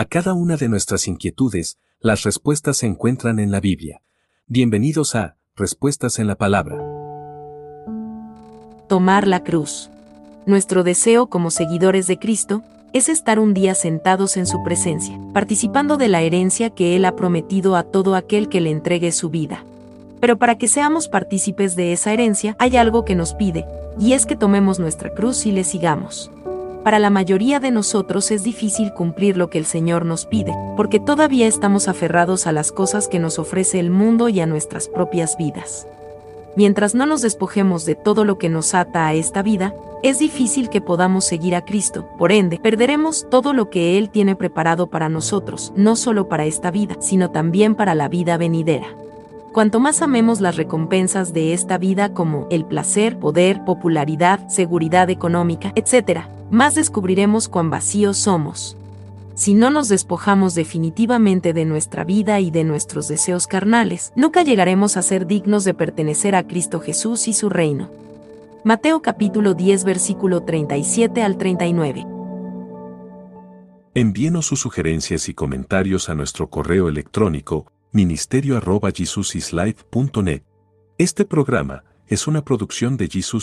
A cada una de nuestras inquietudes, las respuestas se encuentran en la Biblia. Bienvenidos a Respuestas en la Palabra. Tomar la cruz. Nuestro deseo como seguidores de Cristo es estar un día sentados en su presencia, participando de la herencia que Él ha prometido a todo aquel que le entregue su vida. Pero para que seamos partícipes de esa herencia hay algo que nos pide, y es que tomemos nuestra cruz y le sigamos. Para la mayoría de nosotros es difícil cumplir lo que el Señor nos pide, porque todavía estamos aferrados a las cosas que nos ofrece el mundo y a nuestras propias vidas. Mientras no nos despojemos de todo lo que nos ata a esta vida, es difícil que podamos seguir a Cristo, por ende, perderemos todo lo que Él tiene preparado para nosotros, no solo para esta vida, sino también para la vida venidera. Cuanto más amemos las recompensas de esta vida como el placer, poder, popularidad, seguridad económica, etc., más descubriremos cuán vacíos somos. Si no nos despojamos definitivamente de nuestra vida y de nuestros deseos carnales, nunca llegaremos a ser dignos de pertenecer a Cristo Jesús y su reino. Mateo capítulo 10 versículo 37 al 39. Envíenos sus sugerencias y comentarios a nuestro correo electrónico ministerio Este programa es una producción de Jesus